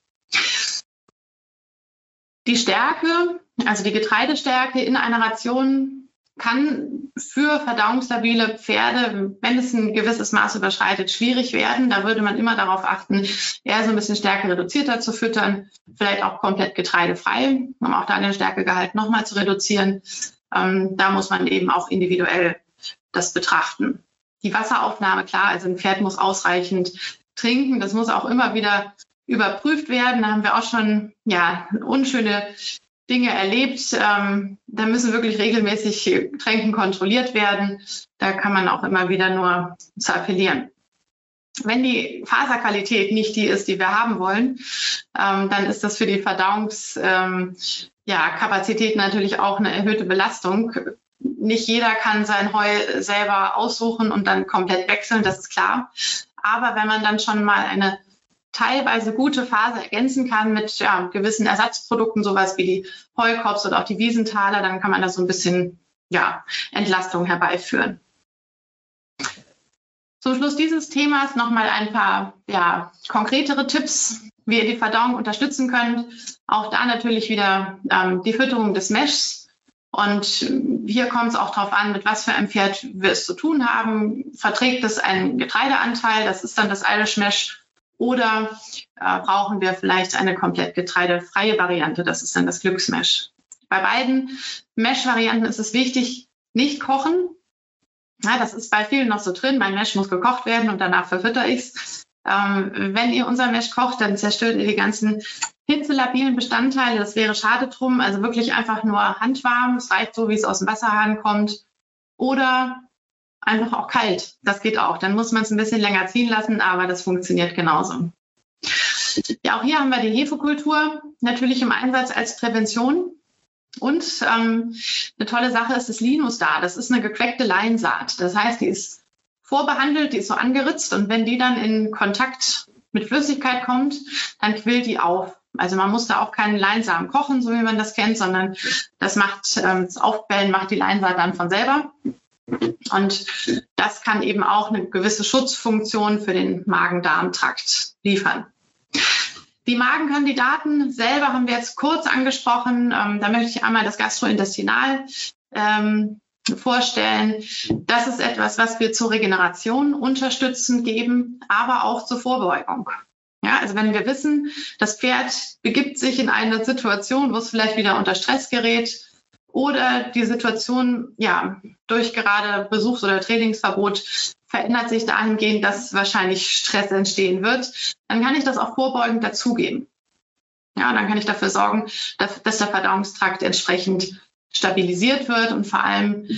Die Stärke, also die Getreidestärke in einer Ration kann für verdauungsstabile Pferde, wenn es ein gewisses Maß überschreitet, schwierig werden. Da würde man immer darauf achten, eher so ein bisschen Stärke reduzierter zu füttern, vielleicht auch komplett getreidefrei, um auch da den Stärkegehalt nochmal zu reduzieren. Ähm, da muss man eben auch individuell das betrachten. Die Wasseraufnahme, klar, also ein Pferd muss ausreichend trinken. Das muss auch immer wieder überprüft werden. Da haben wir auch schon ja, unschöne Dinge erlebt. Ähm, da müssen wirklich regelmäßig Tränken kontrolliert werden. Da kann man auch immer wieder nur zu appellieren. Wenn die Faserqualität nicht die ist, die wir haben wollen, ähm, dann ist das für die Verdauungskapazität ähm, ja, natürlich auch eine erhöhte Belastung. Nicht jeder kann sein Heu selber aussuchen und dann komplett wechseln, das ist klar. Aber wenn man dann schon mal eine teilweise gute Phase ergänzen kann mit ja, gewissen Ersatzprodukten, sowas wie die Heukops oder auch die Wiesentaler, dann kann man da so ein bisschen ja, Entlastung herbeiführen. Zum Schluss dieses Themas nochmal ein paar ja, konkretere Tipps, wie ihr die Verdauung unterstützen könnt. Auch da natürlich wieder ähm, die Fütterung des Meshs. Und hier kommt es auch darauf an, mit was für einem Pferd wir es zu tun haben. Verträgt es einen Getreideanteil? Das ist dann das Irish Mesh oder äh, brauchen wir vielleicht eine komplett getreidefreie Variante? Das ist dann das Glücksmesh. Bei beiden Mesh-Varianten ist es wichtig, nicht kochen. Ja, das ist bei vielen noch so drin. Mein Mesh muss gekocht werden und danach verfütter ich es. Ähm, wenn ihr unser Mesh kocht, dann zerstört ihr die ganzen hitzelabilen Bestandteile. Das wäre schade drum. Also wirklich einfach nur handwarm. Es reicht so, wie es aus dem Wasserhahn kommt. Oder einfach auch kalt. Das geht auch. Dann muss man es ein bisschen länger ziehen lassen, aber das funktioniert genauso. Ja, auch hier haben wir die Hefekultur natürlich im Einsatz als Prävention. Und ähm, eine tolle Sache ist das Linus da. Das ist eine gequeckte Leinsaat. Das heißt, die ist vorbehandelt, die ist so angeritzt und wenn die dann in Kontakt mit Flüssigkeit kommt, dann quillt die auf. Also man muss da auch keinen Leinsamen kochen, so wie man das kennt, sondern das macht ähm, das Aufquellen macht die Leinsaat dann von selber. Und das kann eben auch eine gewisse Schutzfunktion für den Magen-Darm-Trakt liefern. Die Magenkandidaten selber haben wir jetzt kurz angesprochen. Ähm, da möchte ich einmal das Gastrointestinal ähm, vorstellen. Das ist etwas, was wir zur Regeneration unterstützend geben, aber auch zur Vorbeugung. Ja, also wenn wir wissen, das Pferd begibt sich in eine Situation, wo es vielleicht wieder unter Stress gerät, oder die Situation ja durch gerade Besuchs- oder Trainingsverbot verändert sich dahingehend, dass wahrscheinlich Stress entstehen wird, dann kann ich das auch vorbeugend dazugeben. Ja, dann kann ich dafür sorgen, dass, der Verdauungstrakt entsprechend stabilisiert wird und vor allem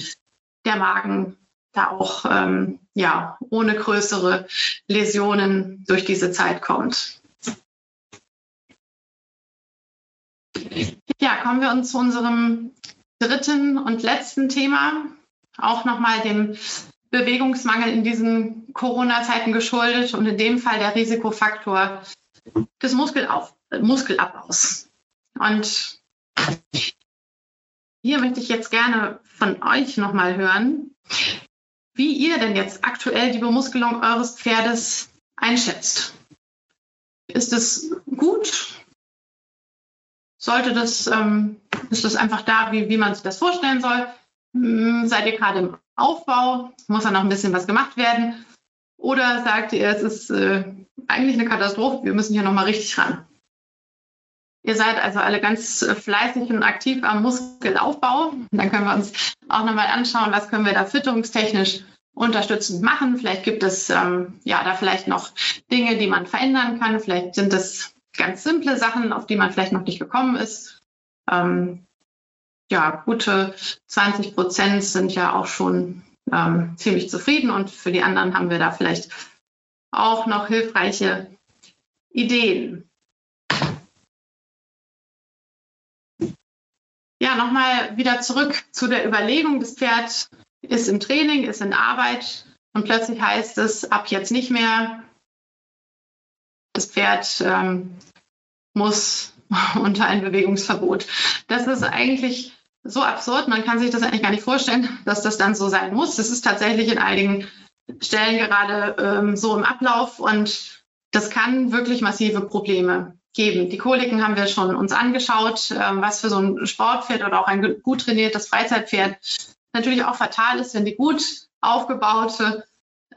der Magen da auch ähm, ja, ohne größere Läsionen durch diese Zeit kommt. Ja, kommen wir uns zu unserem dritten und letzten Thema, auch nochmal dem Bewegungsmangel in diesen Corona-Zeiten geschuldet und in dem Fall der Risikofaktor des Muskelauf Muskelabbaus. Und hier möchte ich jetzt gerne von euch nochmal hören, wie ihr denn jetzt aktuell die Bemuskelung eures Pferdes einschätzt. Ist es gut? Sollte das, ähm, ist das einfach da, wie, wie man sich das vorstellen soll? Hm, seid ihr gerade im Aufbau? Muss da noch ein bisschen was gemacht werden? Oder sagt ihr, es ist äh, eigentlich eine Katastrophe, wir müssen hier nochmal richtig ran? Ihr seid also alle ganz äh, fleißig und aktiv am Muskelaufbau. Dann können wir uns auch nochmal anschauen, was können wir da fütterungstechnisch unterstützend machen. Vielleicht gibt es ähm, ja da vielleicht noch Dinge, die man verändern kann. Vielleicht sind es ganz simple Sachen, auf die man vielleicht noch nicht gekommen ist. Ähm, ja, gute 20 Prozent sind ja auch schon ähm, ziemlich zufrieden und für die anderen haben wir da vielleicht auch noch hilfreiche Ideen. Ja, nochmal wieder zurück zu der Überlegung, das Pferd ist im Training, ist in Arbeit und plötzlich heißt es ab jetzt nicht mehr, das Pferd ähm, muss unter ein Bewegungsverbot. Das ist eigentlich so absurd, man kann sich das eigentlich gar nicht vorstellen, dass das dann so sein muss. Das ist tatsächlich in einigen Stellen gerade ähm, so im Ablauf und das kann wirklich massive Probleme geben. Die Koliken haben wir schon uns angeschaut, ähm, was für so ein Sportpferd oder auch ein gut trainiertes Freizeitpferd natürlich auch fatal ist, wenn die gut aufgebaute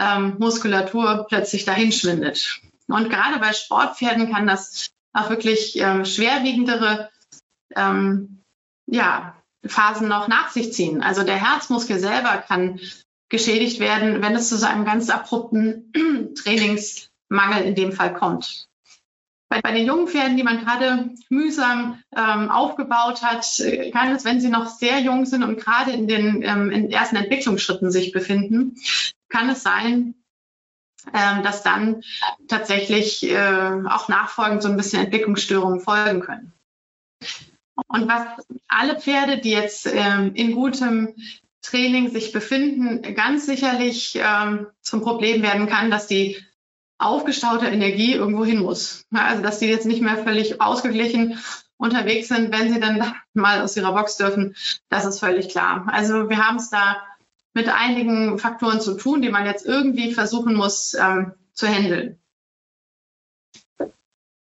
ähm, Muskulatur plötzlich dahin schwindet. Und gerade bei Sportpferden kann das auch wirklich ähm, schwerwiegendere ähm, ja, Phasen noch nach sich ziehen. Also der Herzmuskel selber kann geschädigt werden, wenn es zu so einem ganz abrupten Trainingsmangel in dem Fall kommt. Bei, bei den jungen Pferden, die man gerade mühsam ähm, aufgebaut hat, kann es, wenn sie noch sehr jung sind und gerade in den ähm, in ersten Entwicklungsschritten sich befinden, kann es sein, ähm, dass dann tatsächlich äh, auch nachfolgend so ein bisschen Entwicklungsstörungen folgen können. Und was alle Pferde, die jetzt ähm, in gutem Training sich befinden, ganz sicherlich ähm, zum Problem werden kann, dass die aufgestaute Energie irgendwo hin muss. Also dass die jetzt nicht mehr völlig ausgeglichen unterwegs sind, wenn sie dann mal aus ihrer Box dürfen, das ist völlig klar. Also wir haben es da mit einigen Faktoren zu tun, die man jetzt irgendwie versuchen muss ähm, zu handeln.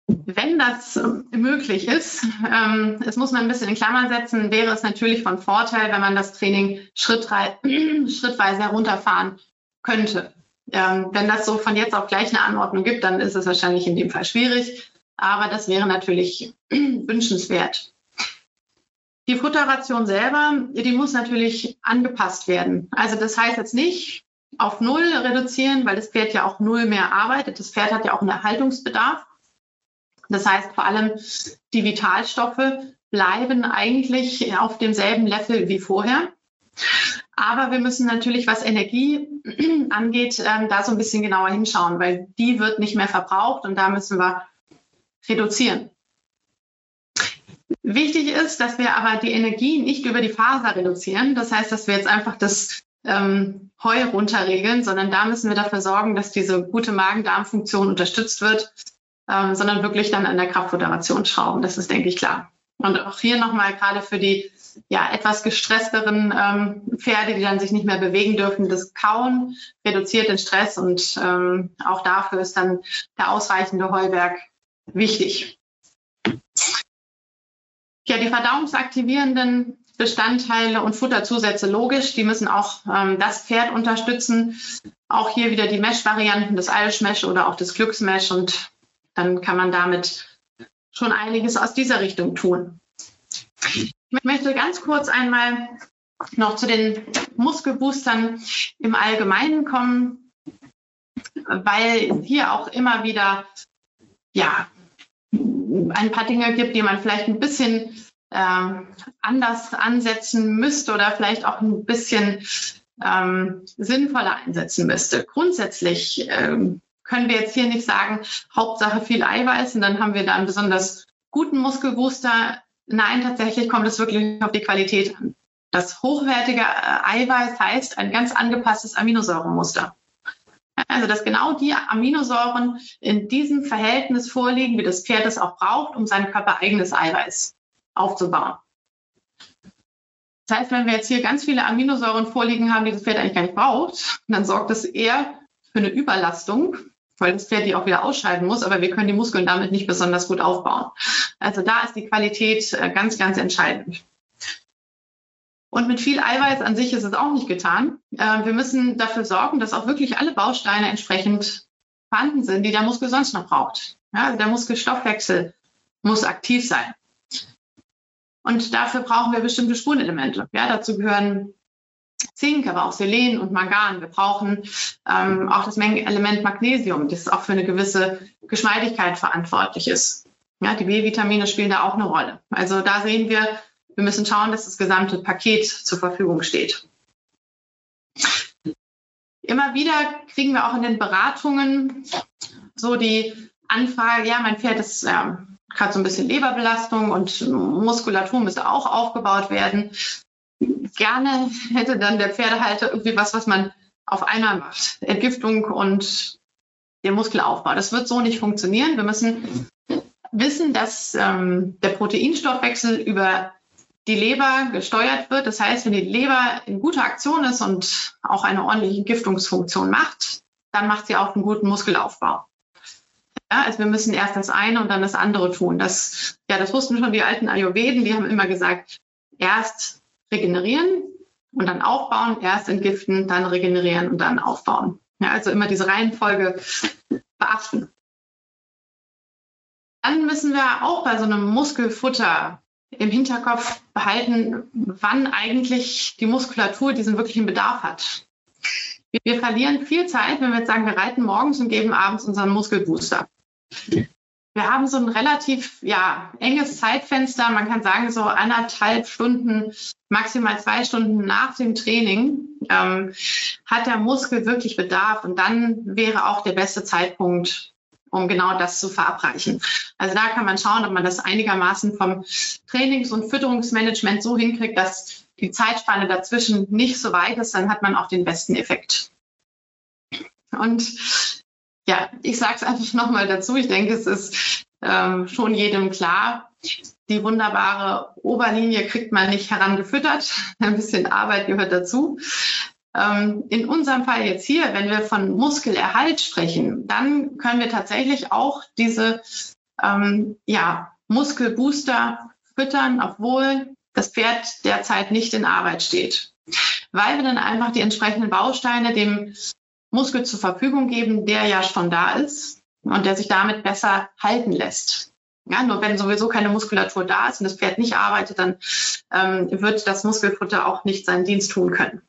Wenn das ähm, möglich ist, ähm, es muss man ein bisschen in Klammern setzen, wäre es natürlich von Vorteil, wenn man das Training schrittweise herunterfahren könnte. Ähm, wenn das so von jetzt auf gleich eine Anordnung gibt, dann ist es wahrscheinlich in dem Fall schwierig, aber das wäre natürlich wünschenswert. Die Futterration selber, die muss natürlich angepasst werden. Also das heißt jetzt nicht auf Null reduzieren, weil das Pferd ja auch Null mehr arbeitet. Das Pferd hat ja auch einen Erhaltungsbedarf. Das heißt vor allem die Vitalstoffe bleiben eigentlich auf demselben Level wie vorher. Aber wir müssen natürlich, was Energie angeht, ähm, da so ein bisschen genauer hinschauen, weil die wird nicht mehr verbraucht und da müssen wir reduzieren. Wichtig ist, dass wir aber die Energie nicht über die Faser reduzieren. Das heißt, dass wir jetzt einfach das ähm, Heu runterregeln, sondern da müssen wir dafür sorgen, dass diese gute Magen-Darm-Funktion unterstützt wird, ähm, sondern wirklich dann an der Kraftmoderation schrauben. Das ist, denke ich, klar. Und auch hier nochmal gerade für die ja, etwas gestressteren ähm, Pferde, die dann sich nicht mehr bewegen dürfen, das Kauen reduziert den Stress und ähm, auch dafür ist dann der ausreichende Heuberg wichtig. Ja, die verdauungsaktivierenden Bestandteile und Futterzusätze logisch, die müssen auch ähm, das Pferd unterstützen. Auch hier wieder die Mesh-Varianten, das Eilschmesh oder auch das Glücksmesh und dann kann man damit schon einiges aus dieser Richtung tun. Ich möchte ganz kurz einmal noch zu den Muskelboostern im Allgemeinen kommen, weil hier auch immer wieder ja, ein paar Dinge gibt, die man vielleicht ein bisschen äh, anders ansetzen müsste oder vielleicht auch ein bisschen ähm, sinnvoller einsetzen müsste. Grundsätzlich ähm, können wir jetzt hier nicht sagen, Hauptsache viel Eiweiß und dann haben wir da einen besonders guten Muskelbooster. Nein, tatsächlich kommt es wirklich auf die Qualität an. Das hochwertige äh, Eiweiß heißt ein ganz angepasstes Aminosäuremuster. Also, dass genau die Aminosäuren in diesem Verhältnis vorliegen, wie das Pferd es auch braucht, um sein körpereigenes Eiweiß aufzubauen. Das heißt, wenn wir jetzt hier ganz viele Aminosäuren vorliegen haben, die das Pferd eigentlich gar nicht braucht, dann sorgt das eher für eine Überlastung, weil das Pferd die auch wieder ausscheiden muss, aber wir können die Muskeln damit nicht besonders gut aufbauen. Also da ist die Qualität äh, ganz, ganz entscheidend. Und mit viel Eiweiß an sich ist es auch nicht getan. Äh, wir müssen dafür sorgen, dass auch wirklich alle Bausteine entsprechend vorhanden sind, die der Muskel sonst noch braucht. Ja, also der Muskelstoffwechsel muss aktiv sein. Und dafür brauchen wir bestimmte Spurenelemente. Ja, dazu gehören Zink, aber auch Selen und Mangan. Wir brauchen ähm, auch das Mengenelement Magnesium, das auch für eine gewisse Geschmeidigkeit verantwortlich ist. Ja, die B-Vitamine spielen da auch eine Rolle. Also da sehen wir, wir müssen schauen, dass das gesamte Paket zur Verfügung steht. Immer wieder kriegen wir auch in den Beratungen so die Anfrage, ja, mein Pferd ist ja, gerade so ein bisschen Leberbelastung und Muskulatur müsste auch aufgebaut werden. Gerne hätte dann der Pferdehalter irgendwie was, was man auf einmal macht. Entgiftung und den Muskelaufbau. Das wird so nicht funktionieren. Wir müssen wissen, dass ähm, der Proteinstoffwechsel über die Leber gesteuert wird. Das heißt, wenn die Leber in guter Aktion ist und auch eine ordentliche Giftungsfunktion macht, dann macht sie auch einen guten Muskelaufbau. Ja, also wir müssen erst das eine und dann das andere tun. Das, ja, das wussten schon die alten Ayurveden, die haben immer gesagt, erst regenerieren und dann aufbauen, erst entgiften, dann regenerieren und dann aufbauen. Ja, also immer diese Reihenfolge beachten. Dann müssen wir auch bei so einem Muskelfutter im Hinterkopf behalten, wann eigentlich die Muskulatur diesen wirklichen Bedarf hat. Wir verlieren viel Zeit, wenn wir jetzt sagen, wir reiten morgens und geben abends unseren Muskelbooster. Wir haben so ein relativ ja, enges Zeitfenster. Man kann sagen, so anderthalb Stunden, maximal zwei Stunden nach dem Training ähm, hat der Muskel wirklich Bedarf. Und dann wäre auch der beste Zeitpunkt, um genau das zu verabreichen. Also da kann man schauen, ob man das einigermaßen vom Trainings- und Fütterungsmanagement so hinkriegt, dass die Zeitspanne dazwischen nicht so weit ist, dann hat man auch den besten Effekt. Und ja, ich sage es einfach nochmal dazu. Ich denke, es ist ähm, schon jedem klar. Die wunderbare Oberlinie kriegt man nicht herangefüttert. Ein bisschen Arbeit gehört dazu. Ähm, in unserem Fall jetzt hier, wenn wir von Muskelerhalt sprechen, dann können wir tatsächlich auch diese ähm, ja, Muskelbooster füttern, obwohl das Pferd derzeit nicht in Arbeit steht. Weil wir dann einfach die entsprechenden Bausteine dem Muskel zur Verfügung geben, der ja schon da ist und der sich damit besser halten lässt. Ja, nur wenn sowieso keine Muskulatur da ist und das Pferd nicht arbeitet, dann ähm, wird das Muskelfutter auch nicht seinen Dienst tun können.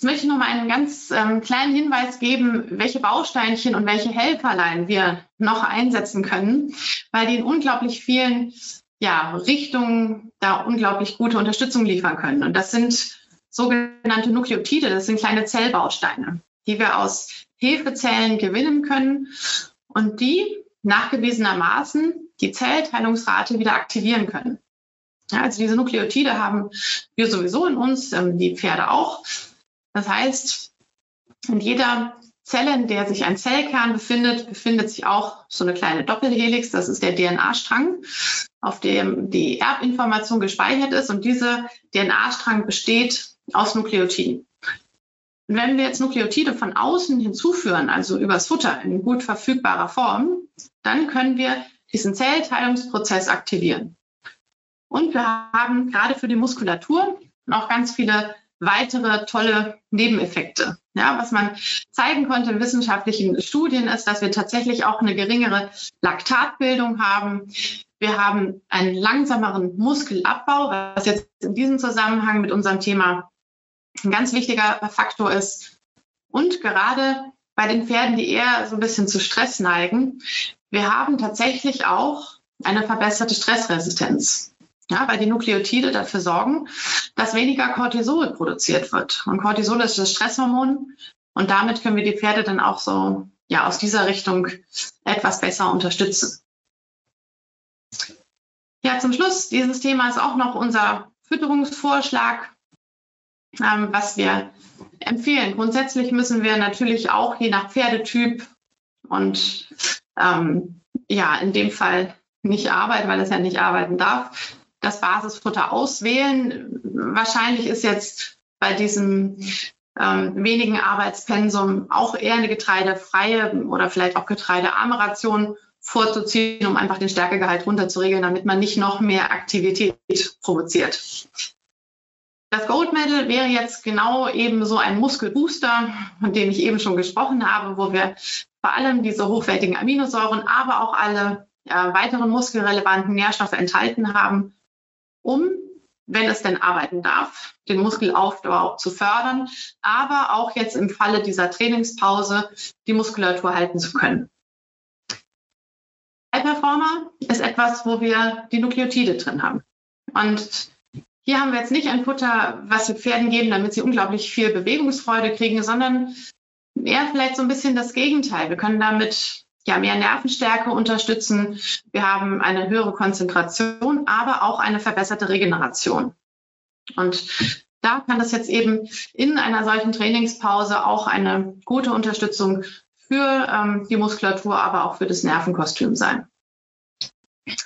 Jetzt möchte ich noch mal einen ganz ähm, kleinen Hinweis geben, welche Bausteinchen und welche Helferlein wir noch einsetzen können, weil die in unglaublich vielen ja, Richtungen da unglaublich gute Unterstützung liefern können. Und das sind sogenannte Nukleotide, das sind kleine Zellbausteine, die wir aus Hefezellen gewinnen können und die nachgewiesenermaßen die Zellteilungsrate wieder aktivieren können. Ja, also diese Nukleotide haben wir sowieso in uns, ähm, die Pferde auch. Das heißt, in jeder Zelle, in der sich ein Zellkern befindet, befindet sich auch so eine kleine Doppelhelix. Das ist der DNA-Strang, auf dem die Erbinformation gespeichert ist. Und dieser DNA-Strang besteht aus Nukleotiden. Und wenn wir jetzt Nukleotide von außen hinzuführen, also übers Futter in gut verfügbarer Form, dann können wir diesen Zellteilungsprozess aktivieren. Und wir haben gerade für die Muskulatur auch ganz viele weitere tolle Nebeneffekte. Ja, was man zeigen konnte in wissenschaftlichen Studien ist, dass wir tatsächlich auch eine geringere Laktatbildung haben. Wir haben einen langsameren Muskelabbau, was jetzt in diesem Zusammenhang mit unserem Thema ein ganz wichtiger Faktor ist. Und gerade bei den Pferden, die eher so ein bisschen zu Stress neigen, wir haben tatsächlich auch eine verbesserte Stressresistenz. Ja, weil die Nukleotide dafür sorgen, dass weniger Cortisol produziert wird. Und Cortisol ist das Stresshormon. Und damit können wir die Pferde dann auch so ja, aus dieser Richtung etwas besser unterstützen. Ja, zum Schluss, dieses Thema ist auch noch unser Fütterungsvorschlag, ähm, was wir empfehlen. Grundsätzlich müssen wir natürlich auch je nach Pferdetyp und ähm, ja, in dem Fall nicht arbeiten, weil es ja nicht arbeiten darf, das Basisfutter auswählen. Wahrscheinlich ist jetzt bei diesem ähm, wenigen Arbeitspensum auch eher eine getreidefreie oder vielleicht auch getreidearme Ration vorzuziehen, um einfach den Stärkegehalt runterzuregeln, damit man nicht noch mehr Aktivität provoziert. Das Gold Medal wäre jetzt genau eben so ein Muskelbooster, von dem ich eben schon gesprochen habe, wo wir vor allem diese hochwertigen Aminosäuren, aber auch alle äh, weiteren muskelrelevanten Nährstoffe enthalten haben, um, wenn es denn arbeiten darf, den Muskelaufbau zu fördern, aber auch jetzt im Falle dieser Trainingspause die Muskulatur halten zu können. High Performer ist etwas, wo wir die Nukleotide drin haben. Und hier haben wir jetzt nicht ein Futter, was wir Pferden geben, damit sie unglaublich viel Bewegungsfreude kriegen, sondern eher vielleicht so ein bisschen das Gegenteil. Wir können damit ja mehr Nervenstärke unterstützen. Wir haben eine höhere Konzentration, aber auch eine verbesserte Regeneration. Und da kann das jetzt eben in einer solchen Trainingspause auch eine gute Unterstützung für ähm, die Muskulatur, aber auch für das Nervenkostüm sein.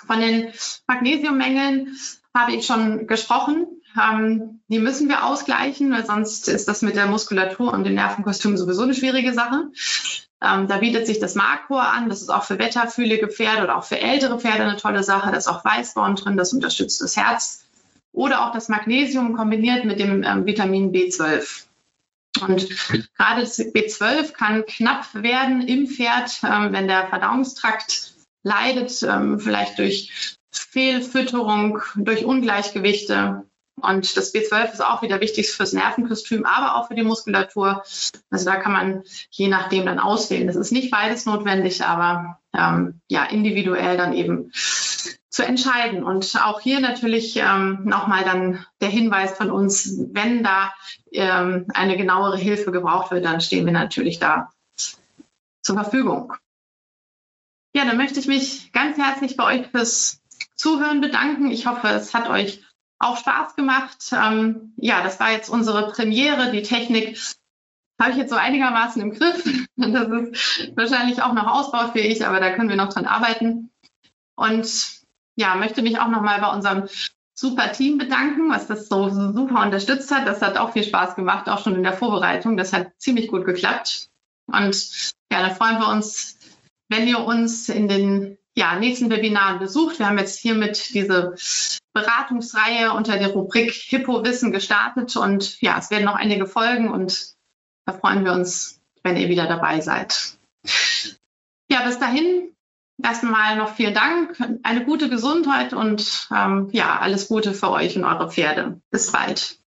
Von den Magnesiummängeln habe ich schon gesprochen. Ähm, die müssen wir ausgleichen, weil sonst ist das mit der Muskulatur und dem Nervenkostüm sowieso eine schwierige Sache. Ähm, da bietet sich das Markor an. Das ist auch für wetterfühlige Pferde oder auch für ältere Pferde eine tolle Sache. Da ist auch Weißborn drin, das unterstützt das Herz. Oder auch das Magnesium kombiniert mit dem ähm, Vitamin B12. Und gerade das B12 kann knapp werden im Pferd, ähm, wenn der Verdauungstrakt leidet, ähm, vielleicht durch Fehlfütterung, durch Ungleichgewichte. Und das B12 ist auch wieder wichtig fürs Nervenkostüm, aber auch für die Muskulatur. Also da kann man je nachdem dann auswählen. Das ist nicht beides notwendig, aber ähm, ja, individuell dann eben zu entscheiden. Und auch hier natürlich ähm, nochmal dann der Hinweis von uns, wenn da ähm, eine genauere Hilfe gebraucht wird, dann stehen wir natürlich da zur Verfügung. Ja, dann möchte ich mich ganz herzlich bei euch fürs Zuhören bedanken. Ich hoffe, es hat euch auch Spaß gemacht. Ähm, ja, das war jetzt unsere Premiere. Die Technik habe ich jetzt so einigermaßen im Griff. Das ist wahrscheinlich auch noch ausbaufähig, aber da können wir noch dran arbeiten. Und ja, möchte mich auch nochmal bei unserem super Team bedanken, was das so super unterstützt hat. Das hat auch viel Spaß gemacht, auch schon in der Vorbereitung. Das hat ziemlich gut geklappt. Und ja, dann freuen wir uns, wenn ihr uns in den ja, nächsten Webinaren besucht. Wir haben jetzt hiermit diese Beratungsreihe unter der Rubrik Hippo Wissen gestartet und ja, es werden noch einige folgen und da freuen wir uns, wenn ihr wieder dabei seid. Ja, bis dahin erstmal noch vielen Dank, eine gute Gesundheit und ähm, ja, alles Gute für euch und eure Pferde. Bis bald.